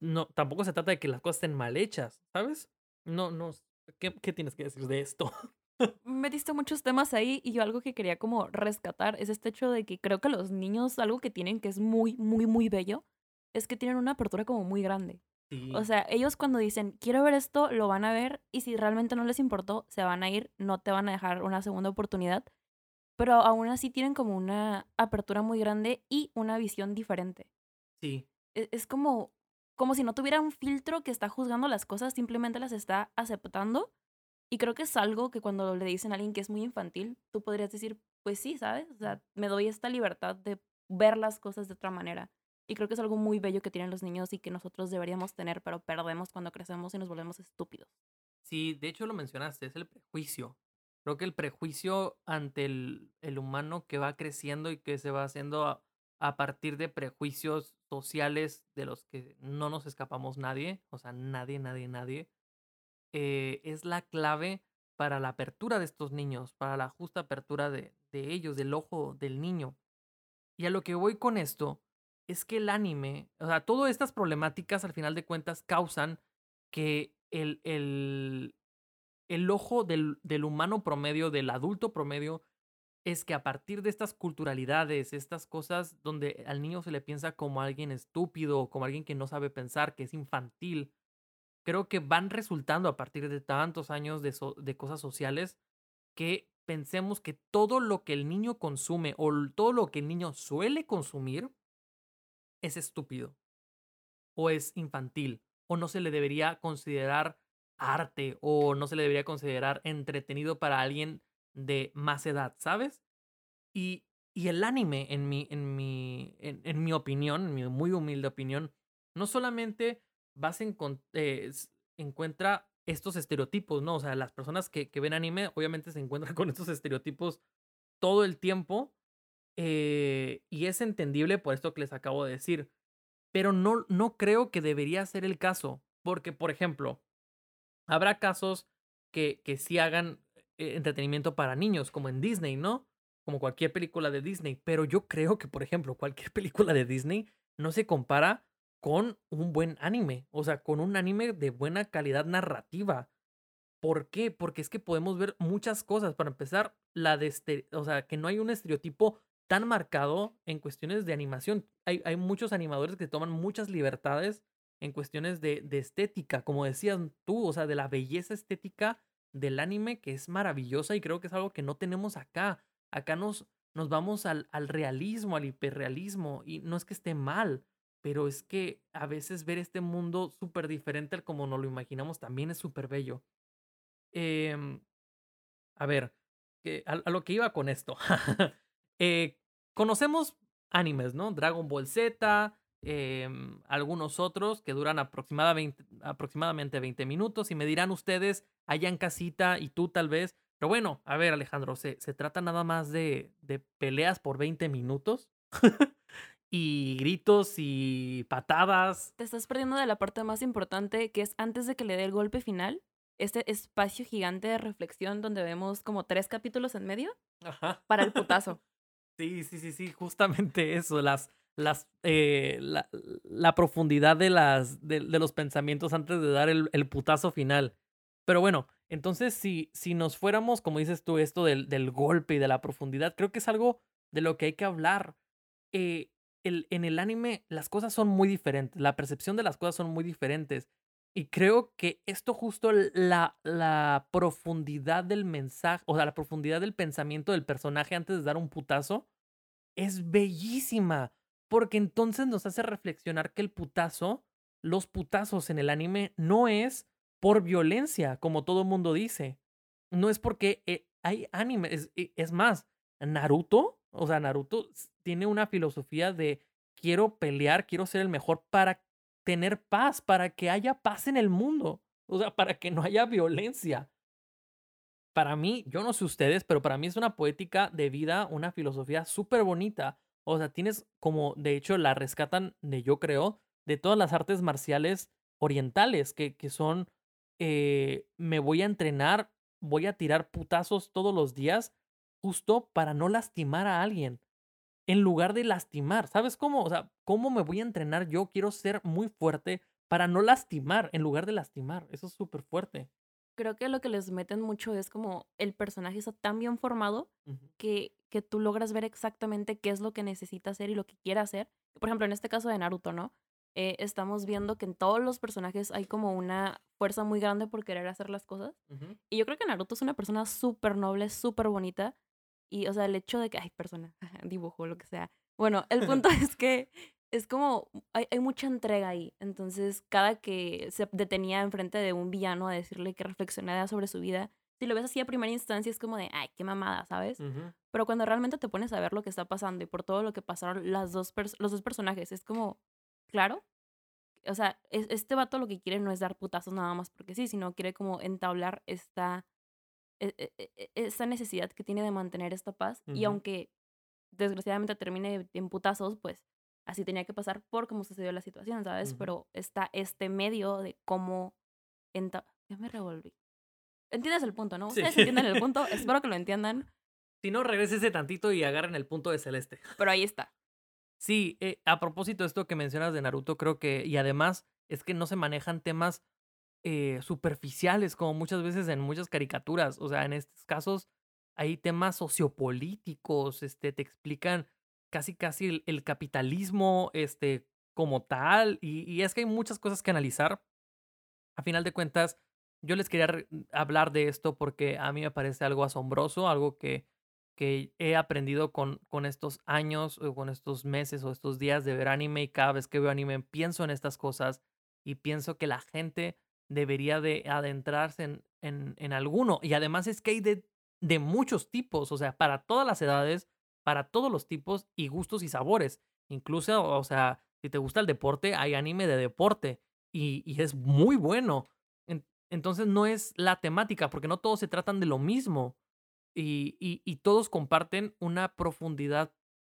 [SPEAKER 1] no, tampoco se trata de que las cosas estén mal hechas, ¿sabes? No, no. ¿Qué, qué tienes que decir de esto?
[SPEAKER 2] Metiste muchos temas ahí y yo algo que quería como rescatar es este hecho de que creo que los niños algo que tienen que es muy, muy, muy bello es que tienen una apertura como muy grande. O sea, ellos cuando dicen, quiero ver esto, lo van a ver y si realmente no les importó, se van a ir, no te van a dejar una segunda oportunidad, pero aún así tienen como una apertura muy grande y una visión diferente.
[SPEAKER 1] Sí.
[SPEAKER 2] Es, es como, como si no tuviera un filtro que está juzgando las cosas, simplemente las está aceptando. Y creo que es algo que cuando le dicen a alguien que es muy infantil, tú podrías decir, pues sí, ¿sabes? O sea, me doy esta libertad de ver las cosas de otra manera. Y creo que es algo muy bello que tienen los niños y que nosotros deberíamos tener, pero perdemos cuando crecemos y nos volvemos estúpidos.
[SPEAKER 1] Sí, de hecho lo mencionaste, es el prejuicio. Creo que el prejuicio ante el, el humano que va creciendo y que se va haciendo a, partir de prejuicios sociales de los que no nos escapamos nadie, o sea, nadie, nadie, nadie, eh, es la clave para la apertura de estos niños, para la justa apertura de, de ellos, del ojo del niño. Y a lo que voy con esto es que el anime, o sea, todas estas problemáticas al final de cuentas causan que el, el, el ojo del, del humano promedio, del adulto promedio, es que a partir de estas culturalidades, estas cosas donde al niño se le piensa como alguien estúpido, como alguien que no sabe pensar, que es infantil, creo que van resultando a partir de tantos años de, de cosas sociales que pensemos que todo lo que el niño consume o todo lo que el niño suele consumir es estúpido o es infantil o no se le debería considerar arte o no se le debería considerar entretenido para alguien de más edad, ¿sabes? Y, y el anime, en mi, en, mi, en, mi opinión, en mi muy humilde opinión, no solamente vas en, eh, encuentra estos estereotipos, ¿no? O sea, las personas que, que ven anime obviamente se encuentran con estos estereotipos todo el tiempo eh, y es entendible por esto que les acabo de decir. Pero no, no creo que debería ser el caso. Porque, por ejemplo, habrá casos que, que sí hagan eh, entretenimiento para niños, como en Disney, ¿no? Como cualquier película de Disney. Pero yo creo que, por ejemplo, cualquier película de Disney no se compara con un buen anime, o sea, con un anime de buena calidad narrativa. ¿Por qué? Porque es que podemos ver muchas cosas. Para empezar, la de este, o sea, que no hay un estereotipo tan marcado en cuestiones de animación. Hay, hay muchos animadores que toman muchas libertades en cuestiones de, de, estética, como decías tú, o sea, de la belleza estética del anime, que es maravillosa y creo que es algo que no tenemos acá. Acá nos, nos vamos al, al realismo, al hiperrealismo, y no es que esté mal, pero es que a veces ver este mundo súper diferente al como nos lo imaginamos también es súper bello. Eh, a ver, a, a, lo que iba con esto. eh, conocemos animes, ¿no? Dragon Ball Z, eh, algunos otros que duran aproximadamente, aproximadamente 20 minutos y me dirán ustedes allá en casita y tú tal vez, pero bueno, a ver Alejandro, ¿se, se trata nada más de, de peleas por 20 minutos? y gritos y patadas.
[SPEAKER 2] Te estás perdiendo de la parte más importante que es antes de que le dé el golpe final, este espacio gigante de reflexión donde vemos como tres capítulos en medio
[SPEAKER 1] Ajá.
[SPEAKER 2] para el putazo.
[SPEAKER 1] Sí, sí, sí, sí, justamente eso, las, las, eh, la, la, profundidad de, las, de, de, los pensamientos antes de dar el, el, putazo final. Pero bueno, entonces si, si nos fuéramos, como dices tú, esto del, del golpe y de la profundidad, creo que es algo de lo que hay que hablar. Eh, el, en el anime las cosas son muy diferentes, la percepción de las cosas son muy diferentes. Y creo que esto justo la, la profundidad del mensaje, o sea, la profundidad del pensamiento del personaje antes de dar un putazo, es bellísima. Porque entonces nos hace reflexionar que el putazo, los putazos en el anime, no es por violencia, como todo mundo dice. No es porque eh, hay anime. Es, es más, Naruto, o sea, Naruto tiene una filosofía de quiero pelear, quiero ser el mejor para tener paz, para que haya paz en el mundo, o sea, para que no haya violencia. Para mí, yo no sé ustedes, pero para mí es una poética de vida, una filosofía súper bonita. O sea, tienes como, de hecho, la rescatan de yo creo, de todas las artes marciales orientales, que, que son, eh, me voy a entrenar, voy a tirar putazos todos los días, justo para no lastimar a alguien en lugar de lastimar. ¿Sabes cómo? O sea, ¿cómo me voy a entrenar yo? Quiero ser muy fuerte para no lastimar en lugar de lastimar. Eso es súper fuerte.
[SPEAKER 2] Creo que lo que les meten mucho es como el personaje está tan bien formado uh -huh. que, que tú logras ver exactamente qué es lo que necesita hacer y lo que quiere hacer. Por ejemplo, en este caso de Naruto, ¿no? Eh, estamos viendo que en todos los personajes hay como una fuerza muy grande por querer hacer las cosas. Uh -huh. Y yo creo que Naruto es una persona súper noble, súper bonita, y, o sea, el hecho de que, ay, persona, dibujo, lo que sea. Bueno, el punto es que es como, hay, hay, mucha entrega ahí. Entonces, cada que se detenía enfrente de un villano a decirle que reflexionara sobre su vida, si lo ves así a primera instancia es como de, ay, qué mamada, ¿sabes? Uh -huh. Pero cuando realmente te pones a ver lo que está pasando y por todo lo que pasaron las dos los dos personajes, es como, claro. O sea, es, este vato lo que quiere no es dar putazos nada más porque sí, sino quiere como entablar esta esa necesidad que tiene de mantener esta paz. Uh -huh. Y aunque desgraciadamente termine en putazos, pues así tenía que pasar por cómo sucedió la situación, ¿sabes? Uh -huh. Pero está este medio de cómo... Ya me revolví. ¿Entiendes el punto, no? Ustedes sí. entienden el punto. Espero que lo entiendan.
[SPEAKER 1] Si no, regrese tantito y agarren el punto de Celeste.
[SPEAKER 2] Pero ahí está.
[SPEAKER 1] Sí, eh, a propósito de esto que mencionas de Naruto, creo que, y además es que no se manejan temas eh, superficiales, como muchas veces en muchas caricaturas. O sea, en estos casos hay temas sociopolíticos, este, te explican casi, casi el, capitalismo, este, como tal, y, y, es que hay muchas cosas que analizar. A final de cuentas, yo les quería hablar de esto porque a mí me parece algo asombroso, algo que, que he aprendido con, con estos años, o con estos meses o estos días de ver anime, y cada vez que veo anime pienso en estas cosas y pienso que la gente debería de adentrarse en, en, en, alguno. Y además es que hay de, de muchos tipos, o sea, para todas las edades, para todos los tipos y gustos y sabores. Incluso, o sea, si te gusta el deporte, hay anime de deporte y, y es muy bueno. En, entonces no es la temática, porque no todos se tratan de lo mismo y, y, y todos comparten una profundidad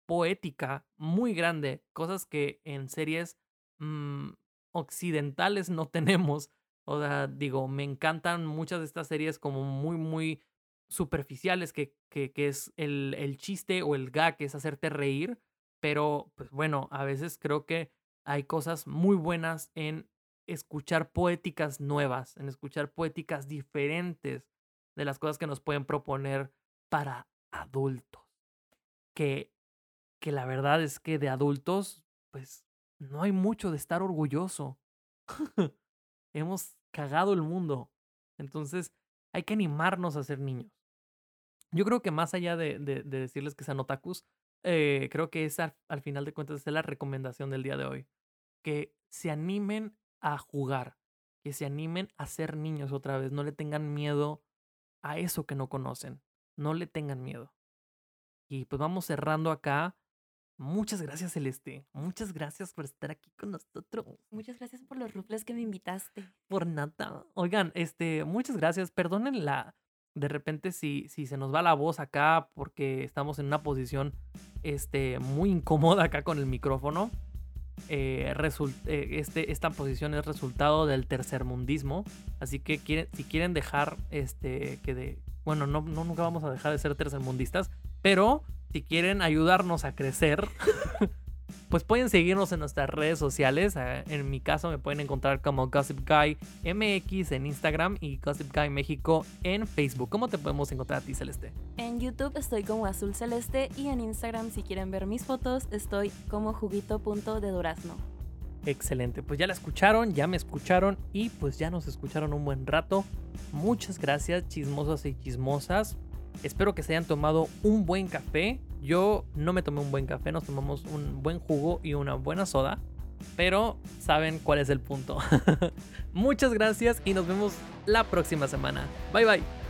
[SPEAKER 1] poética muy grande, cosas que en series mmm, occidentales no tenemos. O sea, digo, me encantan muchas de estas series como muy, muy superficiales, que, que, que es el, el, chiste o el gag, que es hacerte reír. Pero, pues bueno, a veces creo que hay cosas muy buenas en escuchar poéticas nuevas, en escuchar poéticas diferentes de las cosas que nos pueden proponer para adultos. Que, que la verdad es que de adultos, pues no hay mucho de estar orgulloso. Hemos cagado el mundo. Entonces hay que animarnos a ser niños. Yo creo que más allá de, de, decirles que sean otakus, eh, creo que esa al final de cuentas es la recomendación del día de hoy. Que se animen a jugar, que se animen a ser niños otra vez, no le tengan miedo a eso que no conocen, no le tengan miedo. Y pues vamos cerrando acá. Muchas gracias, Celeste. Muchas gracias por estar aquí con nosotros.
[SPEAKER 2] Muchas gracias por los rufles que me invitaste.
[SPEAKER 1] Por nada. Oigan, este, muchas gracias. Perdonen la, de repente si, si se nos va la voz acá porque estamos en una posición este, muy incómoda acá con el micrófono. Eh, eh, este, esta posición es resultado del tercermundismo. Así que quieren, si quieren dejar este, que de... Bueno, no, no nunca vamos a dejar de ser tercermundistas, pero si quieren ayudarnos a crecer, pues pueden seguirnos en nuestras redes sociales. Eh, en mi caso me pueden encontrar como Gossip Guy MX en Instagram y Gossip Guy México en Facebook. ¿Cómo te podemos encontrar a ti, Celeste?
[SPEAKER 2] En YouTube estoy como Azul Celeste y en Instagram, si quieren ver mis fotos, estoy como juguito de durazno.
[SPEAKER 1] Excelente, pues ya la escucharon, ya me escucharon y pues ya nos escucharon un buen rato. Muchas gracias, chismosos y chismosas. Espero que se hayan tomado un buen café. Yo no me tomé un buen café, nos tomamos un buen jugo y una buena soda. Pero saben cuál es el punto. Muchas gracias y nos vemos la próxima semana. Bye bye.